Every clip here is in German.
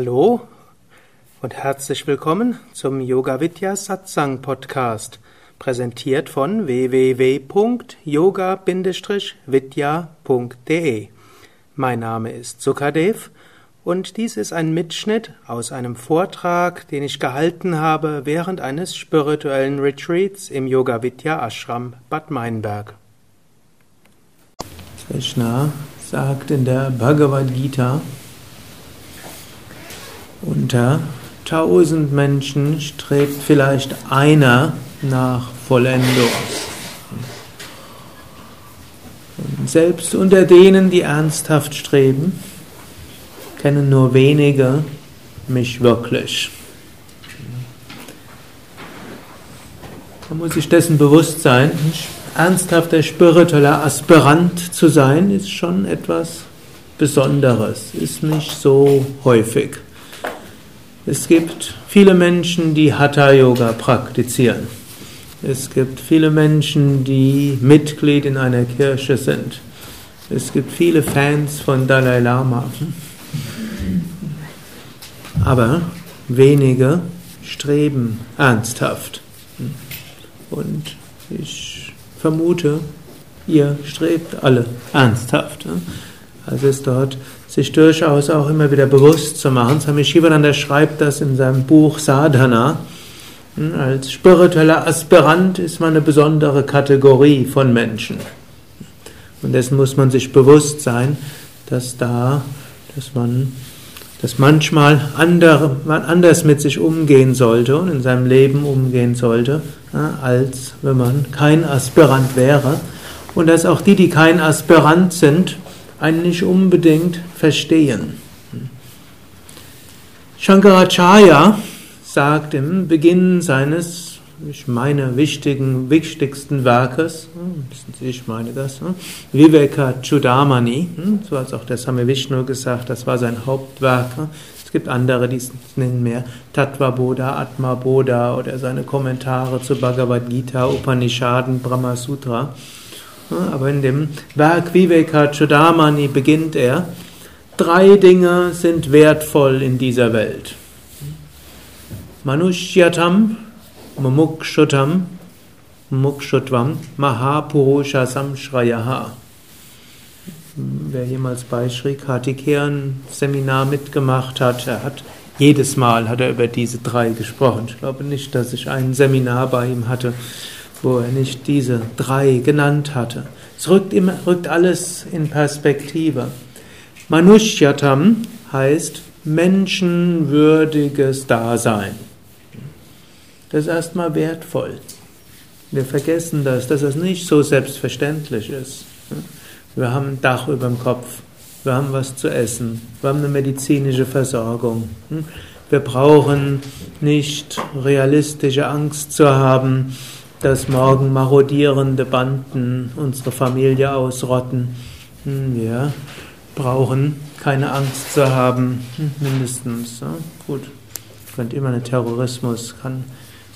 Hallo und herzlich willkommen zum Yoga Vidya Satsang Podcast, präsentiert von www.yoga-vidya.de. Mein Name ist Sukadev und dies ist ein Mitschnitt aus einem Vortrag, den ich gehalten habe während eines spirituellen Retreats im Yoga Vidya Ashram Bad Meinberg. Krishna sagt in der Bhagavad Gita, unter tausend Menschen strebt vielleicht einer nach Vollendung. Selbst unter denen, die ernsthaft streben, kennen nur wenige mich wirklich. Man muss sich dessen bewusst sein, ernsthafter spiritueller Aspirant zu sein, ist schon etwas Besonderes, ist nicht so häufig. Es gibt viele Menschen, die Hatha Yoga praktizieren. Es gibt viele Menschen, die Mitglied in einer Kirche sind. Es gibt viele Fans von Dalai Lama. Aber wenige streben ernsthaft. Und ich vermute, ihr strebt alle ernsthaft. Also ist dort sich durchaus auch immer wieder bewusst zu machen. Swami Shivananda schreibt das in seinem Buch Sadhana. Hm, als spiritueller Aspirant ist man eine besondere Kategorie von Menschen. Und dessen muss man sich bewusst sein, dass da, dass man, dass manchmal andere, man anders mit sich umgehen sollte und in seinem Leben umgehen sollte, als wenn man kein Aspirant wäre. Und dass auch die, die kein Aspirant sind, einen nicht unbedingt verstehen. Shankaracharya sagt im Beginn seines, ich meine, wichtigen, wichtigsten Werkes, hm, ich meine das, hm, Viveka Chudamani, hm, so hat auch der Same Vishnu gesagt, das war sein Hauptwerk. Es gibt andere, die es nennen mehr Tattva Bodha, Atma Bodha oder seine Kommentare zu Bhagavad Gita, Upanishaden, Brahma Sutra. Aber in dem Werk Vivekachudamani beginnt er, drei Dinge sind wertvoll in dieser Welt. Manushyatam, Mumukshutam, Mukshutvam, Mahapurusha Samshrayaha. Wer jemals bei Sri Kartikeyan Seminar mitgemacht hat, er hat jedes Mal hat er über diese drei gesprochen. Ich glaube nicht, dass ich ein Seminar bei ihm hatte, wo er nicht diese drei genannt hatte. Es rückt, immer, rückt alles in Perspektive. Manushyatam heißt menschenwürdiges Dasein. Das ist erstmal wertvoll. Wir vergessen das, dass es nicht so selbstverständlich ist. Wir haben ein Dach über dem Kopf, wir haben was zu essen, wir haben eine medizinische Versorgung. Wir brauchen nicht realistische Angst zu haben, dass morgen marodierende Banden unsere Familie ausrotten. Hm, wir brauchen keine Angst zu haben, hm, mindestens. Gut, könnte immer ein Terrorismus, kann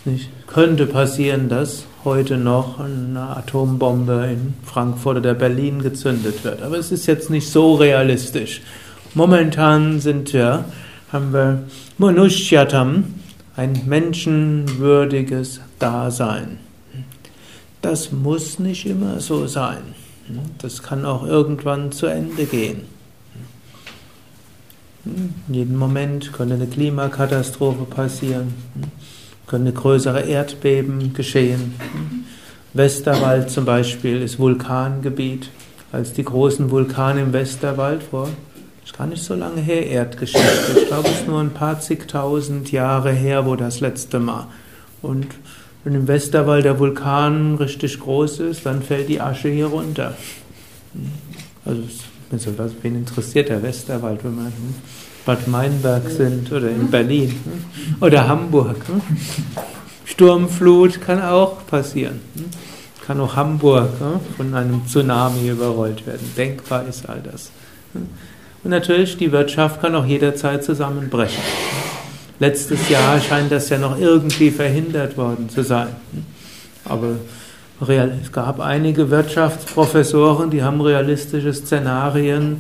nicht, könnte passieren, dass heute noch eine Atombombe in Frankfurt oder Berlin gezündet wird. Aber es ist jetzt nicht so realistisch. Momentan sind wir, haben wir Manushyatam, ein menschenwürdiges Dasein. Das muss nicht immer so sein. Das kann auch irgendwann zu Ende gehen. In jedem Moment könnte eine Klimakatastrophe passieren, können größere Erdbeben geschehen. Westerwald zum Beispiel ist Vulkangebiet. Als die großen Vulkane im Westerwald vor, ist gar nicht so lange her, Erdgeschichte. Ich glaube, es ist nur ein paar zigtausend Jahre her, wo das letzte Mal. Und wenn im Westerwald der Vulkan richtig groß ist, dann fällt die Asche hier runter. Also, wen interessiert der Westerwald, wenn man in Bad Meinberg sind oder in Berlin oder Hamburg? Sturmflut kann auch passieren. Kann auch Hamburg von einem Tsunami überrollt werden. Denkbar ist all das. Und natürlich, die Wirtschaft kann auch jederzeit zusammenbrechen. Letztes Jahr scheint das ja noch irgendwie verhindert worden zu sein. Aber es gab einige Wirtschaftsprofessoren, die haben realistische Szenarien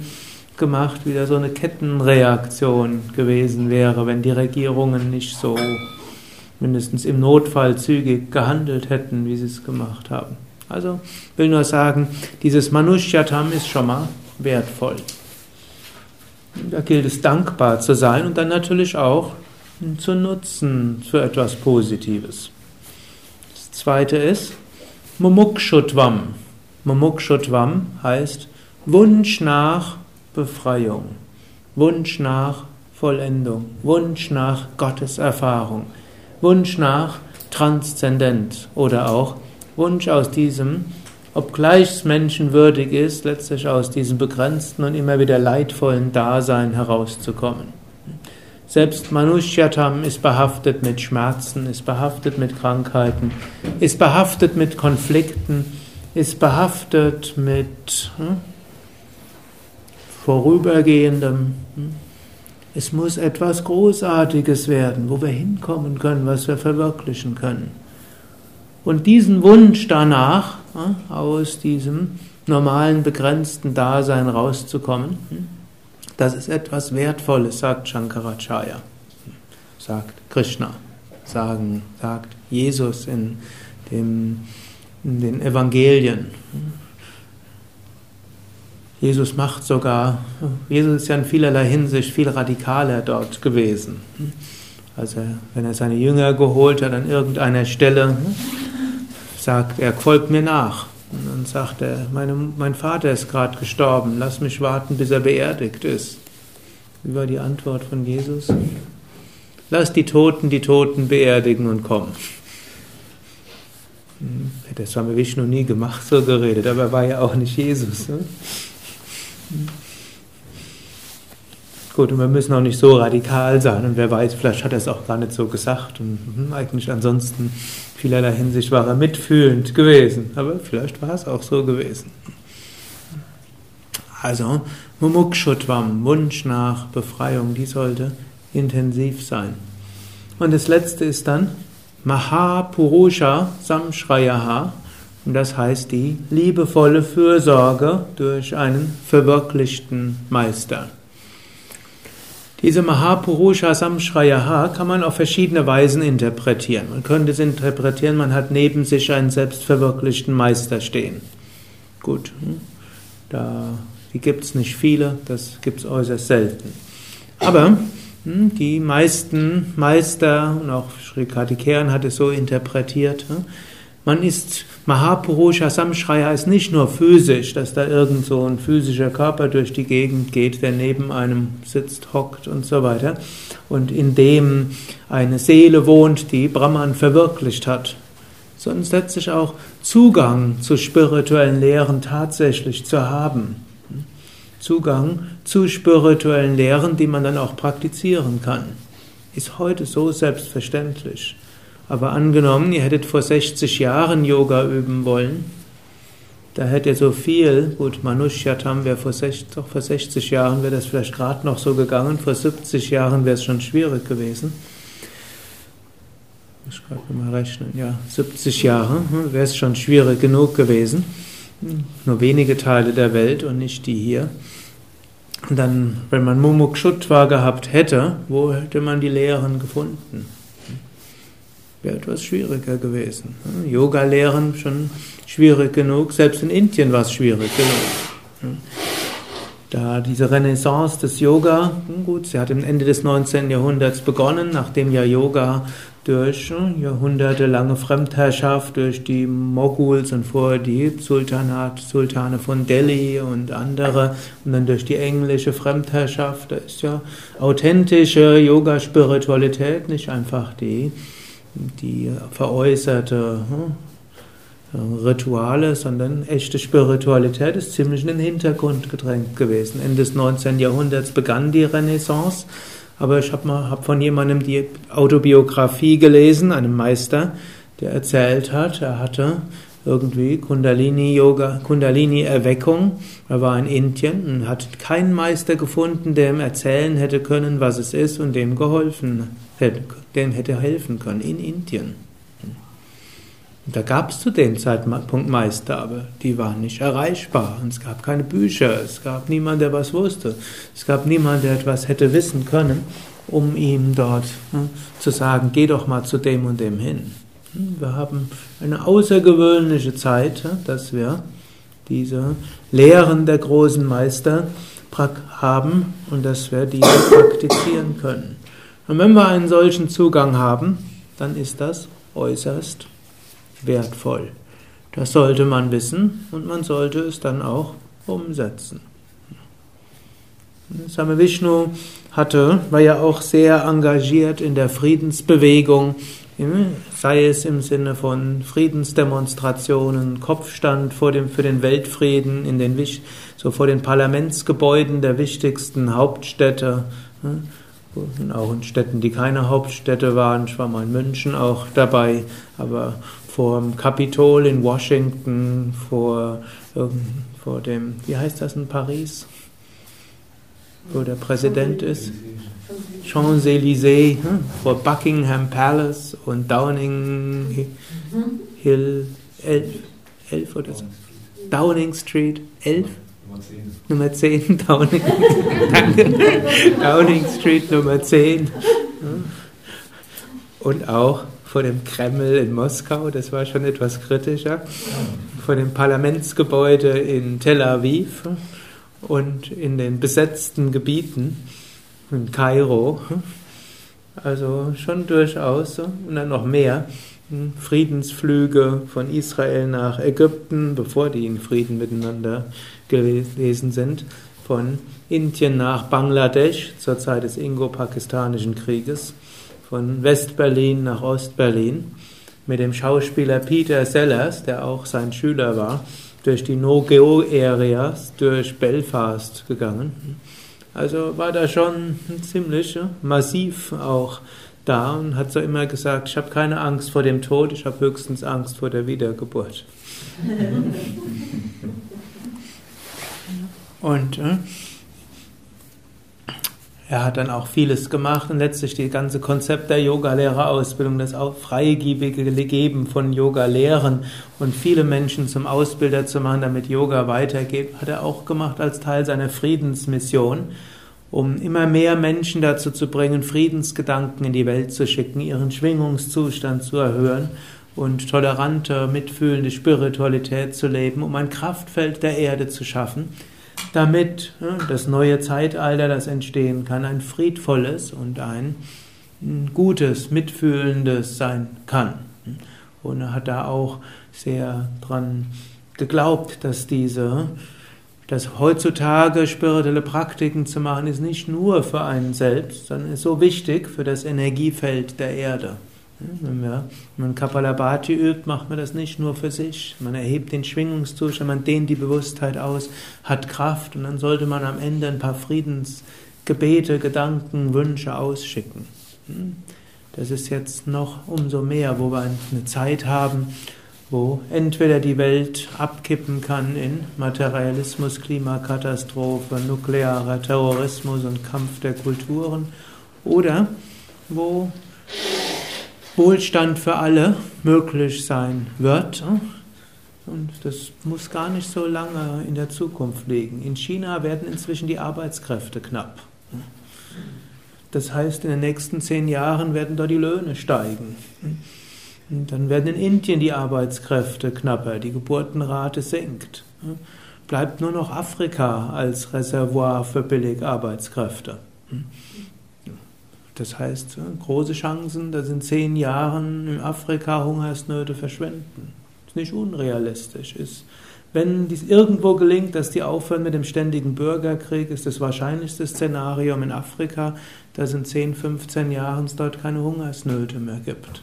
gemacht, wieder so eine Kettenreaktion gewesen wäre, wenn die Regierungen nicht so mindestens im Notfall zügig gehandelt hätten, wie sie es gemacht haben. Also will nur sagen, dieses Manushyatam ist schon mal wertvoll. Da gilt es dankbar zu sein und dann natürlich auch zu nutzen für etwas Positives. Das zweite ist Mumukshutvam. Mumukshutvam heißt Wunsch nach Befreiung, Wunsch nach Vollendung, Wunsch nach Gotteserfahrung, Wunsch nach Transzendenz oder auch Wunsch aus diesem, obgleich es menschenwürdig ist, letztlich aus diesem begrenzten und immer wieder leidvollen Dasein herauszukommen. Selbst Manushyatam ist behaftet mit Schmerzen, ist behaftet mit Krankheiten, ist behaftet mit Konflikten, ist behaftet mit hm, vorübergehendem. Hm. Es muss etwas Großartiges werden, wo wir hinkommen können, was wir verwirklichen können. Und diesen Wunsch danach, hm, aus diesem normalen, begrenzten Dasein rauszukommen, hm, das ist etwas Wertvolles, sagt Shankaracharya, sagt Krishna, sagen, sagt Jesus in, dem, in den Evangelien. Jesus macht sogar, Jesus ist ja in vielerlei Hinsicht viel radikaler dort gewesen. Also wenn er seine Jünger geholt hat an irgendeiner Stelle, sagt er, folgt mir nach. Und dann sagt er, meine, mein Vater ist gerade gestorben, lass mich warten, bis er beerdigt ist. Wie war die Antwort von Jesus? Lass die Toten die Toten beerdigen und komm. Hm, hätte Swami Vishnu nie gemacht, so geredet, aber er war ja auch nicht Jesus. Ne? Gut, und wir müssen auch nicht so radikal sein. Und wer weiß, vielleicht hat er es auch gar nicht so gesagt. Und hm, eigentlich ansonsten vielerlei Hinsicht war er mitfühlend gewesen. Aber vielleicht war es auch so gewesen. Also, Mumukshutvam, Wunsch nach Befreiung, die sollte intensiv sein. Und das letzte ist dann Mahapurusha Samshrayaha. Und das heißt die liebevolle Fürsorge durch einen verwirklichten Meister. Diese Mahapurusha Samshrayaha kann man auf verschiedene Weisen interpretieren. Man könnte es interpretieren, man hat neben sich einen selbstverwirklichten Meister stehen. Gut, hm? da, die gibt es nicht viele, das gibt es äußerst selten. Aber hm, die meisten Meister und auch Sri Kartikeyan hat es so interpretiert, hm? Man ist Mahapurusha Samshraya ist nicht nur physisch, dass da irgend so ein physischer Körper durch die Gegend geht, der neben einem sitzt, hockt und so weiter, und in dem eine Seele wohnt, die Brahman verwirklicht hat, sondern letztlich auch Zugang zu spirituellen Lehren tatsächlich zu haben. Zugang zu spirituellen Lehren, die man dann auch praktizieren kann, ist heute so selbstverständlich. Aber angenommen, ihr hättet vor 60 Jahren Yoga üben wollen, da hätte so viel, gut, Manushyatam wäre vor 60, doch vor 60 Jahren wäre das vielleicht gerade noch so gegangen, vor 70 Jahren wäre es schon schwierig gewesen. Ich gerade mal rechnen, ja, 70 Jahre hm, wäre es schon schwierig genug gewesen. Nur wenige Teile der Welt und nicht die hier. Und dann, wenn man Mumukshutva gehabt hätte, wo hätte man die Lehren gefunden? Wäre etwas schwieriger gewesen. Yoga lehren schon schwierig genug, selbst in Indien war es schwierig genug. Da diese Renaissance des Yoga, gut, sie hat im Ende des 19. Jahrhunderts begonnen, nachdem ja Yoga durch jahrhundertelange Fremdherrschaft, durch die Moguls und vorher die Sultanat, Sultane von Delhi und andere und dann durch die englische Fremdherrschaft, da ist ja authentische Yoga-Spiritualität, nicht einfach die die veräußerte hm, Rituale, sondern echte Spiritualität ist ziemlich in den Hintergrund gedrängt gewesen. Ende des 19. Jahrhunderts begann die Renaissance, aber ich habe hab von jemandem die Autobiografie gelesen, einem Meister, der erzählt hat, er hatte irgendwie Kundalini-Yoga, Kundalini-Erweckung. Er war in Indien und hat keinen Meister gefunden, der ihm erzählen hätte können, was es ist und dem geholfen hätte, dem hätte helfen können in Indien. Da gab es zu dem Zeitpunkt Meister, aber die waren nicht erreichbar. Und es gab keine Bücher, es gab niemanden, der was wusste. Es gab niemanden, der etwas hätte wissen können, um ihm dort hm, zu sagen, geh doch mal zu dem und dem hin. Wir haben eine außergewöhnliche Zeit, dass wir diese Lehren der großen Meister haben und dass wir diese praktizieren können. Und wenn wir einen solchen Zugang haben, dann ist das äußerst wertvoll. Das sollte man wissen und man sollte es dann auch umsetzen. Same Vishnu hatte, war ja auch sehr engagiert in der Friedensbewegung, sei es im Sinne von Friedensdemonstrationen, Kopfstand vor dem, für den Weltfrieden in den, so vor den Parlamentsgebäuden der wichtigsten Hauptstädte, auch in Städten, die keine Hauptstädte waren. Ich war mal in München auch dabei, aber vor dem Kapitol in Washington, vor, vor dem, wie heißt das in Paris? Wo der Präsident ist. Champs-Élysées, hm? vor Buckingham Palace und Downing Hill 11, 11 oder so. Downing Street 11? Nummer 10, Downing, Downing Street Nummer 10. Und auch vor dem Kreml in Moskau, das war schon etwas kritischer, vor dem Parlamentsgebäude in Tel Aviv und in den besetzten Gebieten in Kairo. Also schon durchaus und dann noch mehr. Friedensflüge von Israel nach Ägypten, bevor die in Frieden miteinander gewesen sind, von Indien nach Bangladesch zur Zeit des Ingo-Pakistanischen Krieges, von Westberlin nach Ostberlin, mit dem Schauspieler Peter Sellers, der auch sein Schüler war, durch die No-Geo-Areas, durch Belfast gegangen. Also war da schon ziemlich massiv auch da und hat so immer gesagt, ich habe keine Angst vor dem Tod, ich habe höchstens Angst vor der Wiedergeburt. und er hat dann auch vieles gemacht und letztlich die ganze Konzept der Yoga-Lehrerausbildung, das freigebige Geben von Yoga-Lehren und viele Menschen zum Ausbilder zu machen, damit Yoga weitergeht, hat er auch gemacht als Teil seiner Friedensmission um immer mehr Menschen dazu zu bringen, Friedensgedanken in die Welt zu schicken, ihren Schwingungszustand zu erhöhen und tolerante, mitfühlende Spiritualität zu leben, um ein Kraftfeld der Erde zu schaffen, damit das neue Zeitalter, das entstehen kann, ein friedvolles und ein gutes, mitfühlendes sein kann. Und er hat da auch sehr dran geglaubt, dass diese dass heutzutage spirituelle Praktiken zu machen, ist nicht nur für einen selbst, sondern ist so wichtig für das Energiefeld der Erde. Wenn, man Kapalabhati übt, macht man das nicht nur für sich. Man erhebt den Schwingungszustand, man dehnt die Bewusstheit aus, hat Kraft und dann sollte man am Ende ein paar Friedensgebete, Gedanken, Wünsche ausschicken. Das ist jetzt noch umso mehr, wo wir eine Zeit haben, wo entweder die Welt abkippen kann in Materialismus, Klimakatastrophe, nuklearer Terrorismus und Kampf der Kulturen oder wo Wohlstand für alle möglich sein wird. Und das muss gar nicht so lange in der Zukunft liegen. In China werden inzwischen die Arbeitskräfte knapp. Das heißt, in den nächsten zehn Jahren werden dort die Löhne steigen. Und dann werden in Indien die Arbeitskräfte knapper, die Geburtenrate sinkt. Bleibt nur noch Afrika als Reservoir für Billigarbeitskräfte. Das heißt, große Chancen, dass in zehn Jahren in Afrika Hungersnöte verschwinden. Ist nicht unrealistisch. Ist, wenn dies irgendwo gelingt, dass die aufhören mit dem ständigen Bürgerkrieg, ist das wahrscheinlichste Szenario in Afrika, dass in 10, 15 Jahren es dort keine Hungersnöte mehr gibt.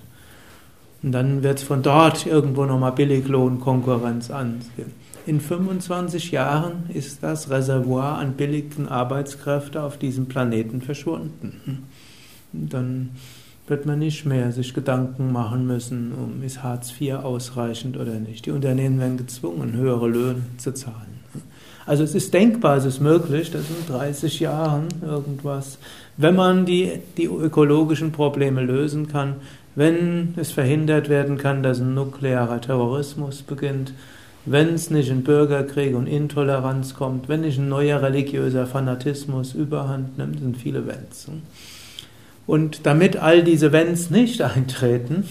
Und dann wird es von dort irgendwo nochmal Billiglohnkonkurrenz ansehen. In 25 Jahren ist das Reservoir an billigen Arbeitskräften auf diesem Planeten verschwunden. Dann wird man nicht mehr sich Gedanken machen müssen, um ist Hartz IV ausreichend oder nicht. Die Unternehmen werden gezwungen, höhere Löhne zu zahlen. Also es ist denkbar, es ist möglich, dass in 30 Jahren irgendwas, wenn man die, die ökologischen Probleme lösen kann, wenn es verhindert werden kann, dass ein nuklearer Terrorismus beginnt, wenn es nicht in Bürgerkrieg und Intoleranz kommt, wenn nicht ein neuer religiöser Fanatismus überhand nimmt, sind viele Wenns. Und damit all diese Wenns nicht eintreten,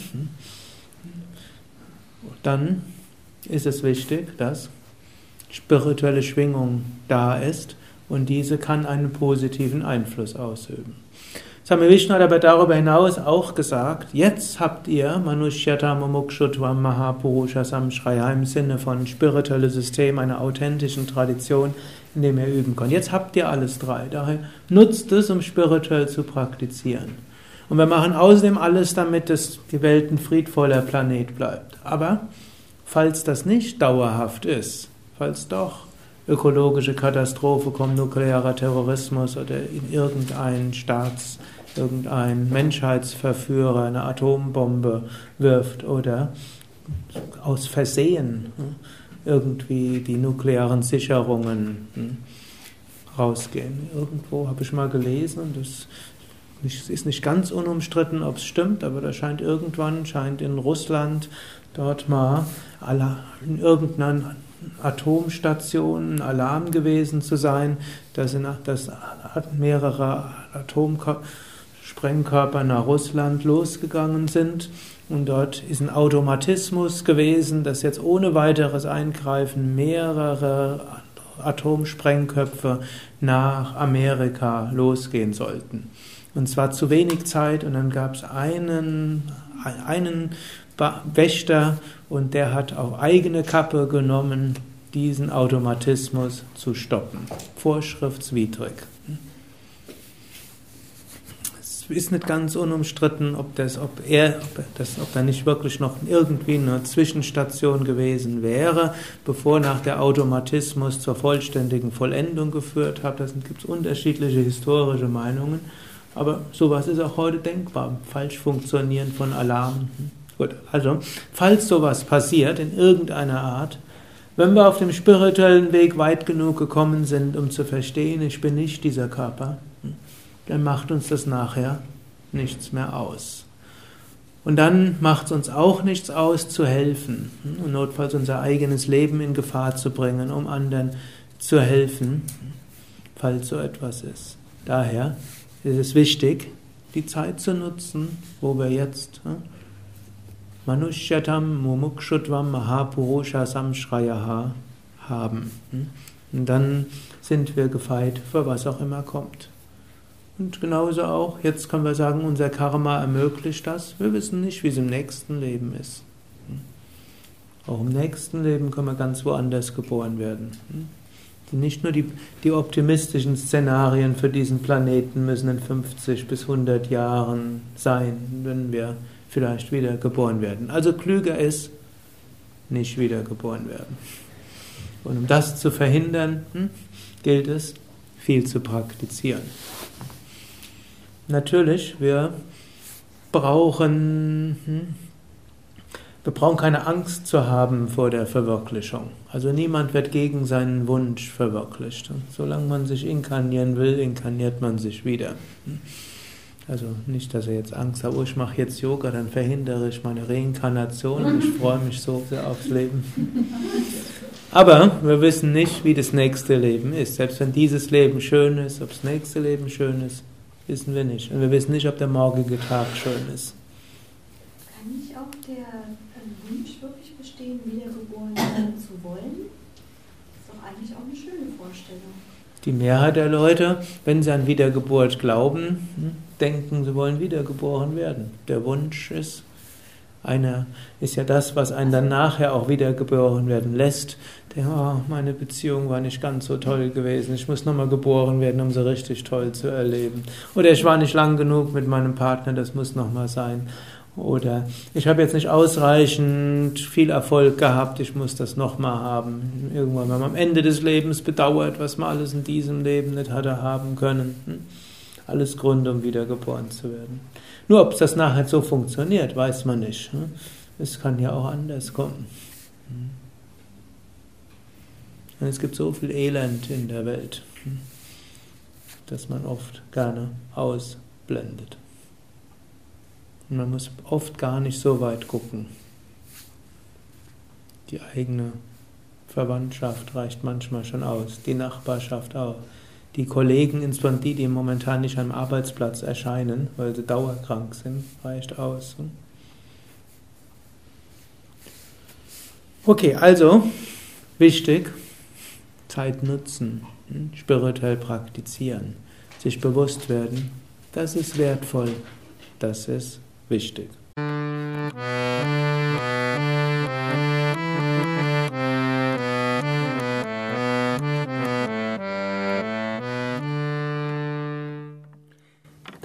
dann ist es wichtig, dass spirituelle Schwingung da ist und diese kann einen positiven Einfluss ausüben. Swami Vishnu hat aber darüber hinaus auch gesagt, jetzt habt ihr Manushyatama Mukshutvam Mahapurusha Samshraya im Sinne von spirituelles System, einer authentischen Tradition, in dem ihr üben könnt. Jetzt habt ihr alles drei. Daher nutzt es, um spirituell zu praktizieren. Und wir machen außerdem alles, damit es die Welt ein friedvoller Planet bleibt. Aber falls das nicht dauerhaft ist, falls doch ökologische Katastrophe kommt, nuklearer Terrorismus oder in irgendein Staats irgendein Menschheitsverführer eine Atombombe wirft oder aus Versehen hm, irgendwie die nuklearen Sicherungen hm, rausgehen. Irgendwo habe ich mal gelesen, und das ist nicht ganz unumstritten, ob es stimmt, aber da scheint irgendwann, scheint in Russland dort mal in irgendeiner Atomstation ein Alarm gewesen zu sein, dass, in, dass mehrere Atomkörper Sprengkörper nach Russland losgegangen sind. Und dort ist ein Automatismus gewesen, dass jetzt ohne weiteres Eingreifen mehrere Atomsprengköpfe nach Amerika losgehen sollten. Und zwar zu wenig Zeit und dann gab es einen, einen Wächter und der hat auf eigene Kappe genommen, diesen Automatismus zu stoppen. Vorschriftswidrig ist nicht ganz unumstritten, ob das, ob er, ob das, ob da nicht wirklich noch irgendwie eine Zwischenstation gewesen wäre, bevor nach der Automatismus zur vollständigen Vollendung geführt hat. Da gibt es unterschiedliche historische Meinungen. Aber sowas ist auch heute denkbar. Falsch funktionieren von Alarmen. Gut, also, falls sowas passiert in irgendeiner Art, wenn wir auf dem spirituellen Weg weit genug gekommen sind, um zu verstehen, ich bin nicht dieser Körper, dann macht uns das nachher nichts mehr aus. Und dann macht es uns auch nichts aus, zu helfen und notfalls unser eigenes Leben in Gefahr zu bringen, um anderen zu helfen, falls so etwas ist. Daher ist es wichtig, die Zeit zu nutzen, wo wir jetzt Manushyatam Mumukshutvam Mahapurusha Samshrayaha haben. Und dann sind wir gefeit für was auch immer kommt. Und genauso auch, jetzt können wir sagen, unser Karma ermöglicht das. Wir wissen nicht, wie es im nächsten Leben ist. Auch im nächsten Leben können wir ganz woanders geboren werden. Nicht nur die, die optimistischen Szenarien für diesen Planeten müssen in 50 bis 100 Jahren sein, wenn wir vielleicht wieder geboren werden. Also klüger ist, nicht wieder geboren werden. Und um das zu verhindern, hm, gilt es, viel zu praktizieren. Natürlich, wir brauchen, hm, wir brauchen keine Angst zu haben vor der Verwirklichung. Also niemand wird gegen seinen Wunsch verwirklicht. Und solange man sich inkarnieren will, inkarniert man sich wieder. Also nicht, dass er jetzt Angst hat, oh, ich mache jetzt Yoga, dann verhindere ich meine Reinkarnation. Ich freue mich so sehr aufs Leben. Aber wir wissen nicht, wie das nächste Leben ist. Selbst wenn dieses Leben schön ist, ob das nächste Leben schön ist, Wissen wir nicht. Und wir wissen nicht, ob der morgige Tag schön ist. Kann nicht auch der Wunsch wirklich bestehen, wiedergeboren werden zu wollen? Das ist doch eigentlich auch eine schöne Vorstellung. Die Mehrheit der Leute, wenn sie an Wiedergeburt glauben, hm, denken, sie wollen wiedergeboren werden. Der Wunsch ist einer, ist ja das, was einen dann nachher auch wiedergeboren werden lässt denke, oh, meine Beziehung war nicht ganz so toll gewesen, ich muss nochmal geboren werden, um sie richtig toll zu erleben. Oder ich war nicht lang genug mit meinem Partner, das muss nochmal sein. Oder ich habe jetzt nicht ausreichend viel Erfolg gehabt, ich muss das nochmal haben. Irgendwann, wenn man am Ende des Lebens bedauert, was man alles in diesem Leben nicht hatte haben können. Hm? Alles Gründe, um wiedergeboren zu werden. Nur ob das nachher so funktioniert, weiß man nicht. Hm? Es kann ja auch anders kommen. Hm? Es gibt so viel Elend in der Welt, das man oft gerne ausblendet. Und man muss oft gar nicht so weit gucken. Die eigene Verwandtschaft reicht manchmal schon aus, die Nachbarschaft auch. Die Kollegen, insbesondere die, die momentan nicht am Arbeitsplatz erscheinen, weil sie dauerkrank sind, reicht aus. Okay, also wichtig, Zeit nutzen, hm, spirituell praktizieren, sich bewusst werden, das ist wertvoll, das ist wichtig.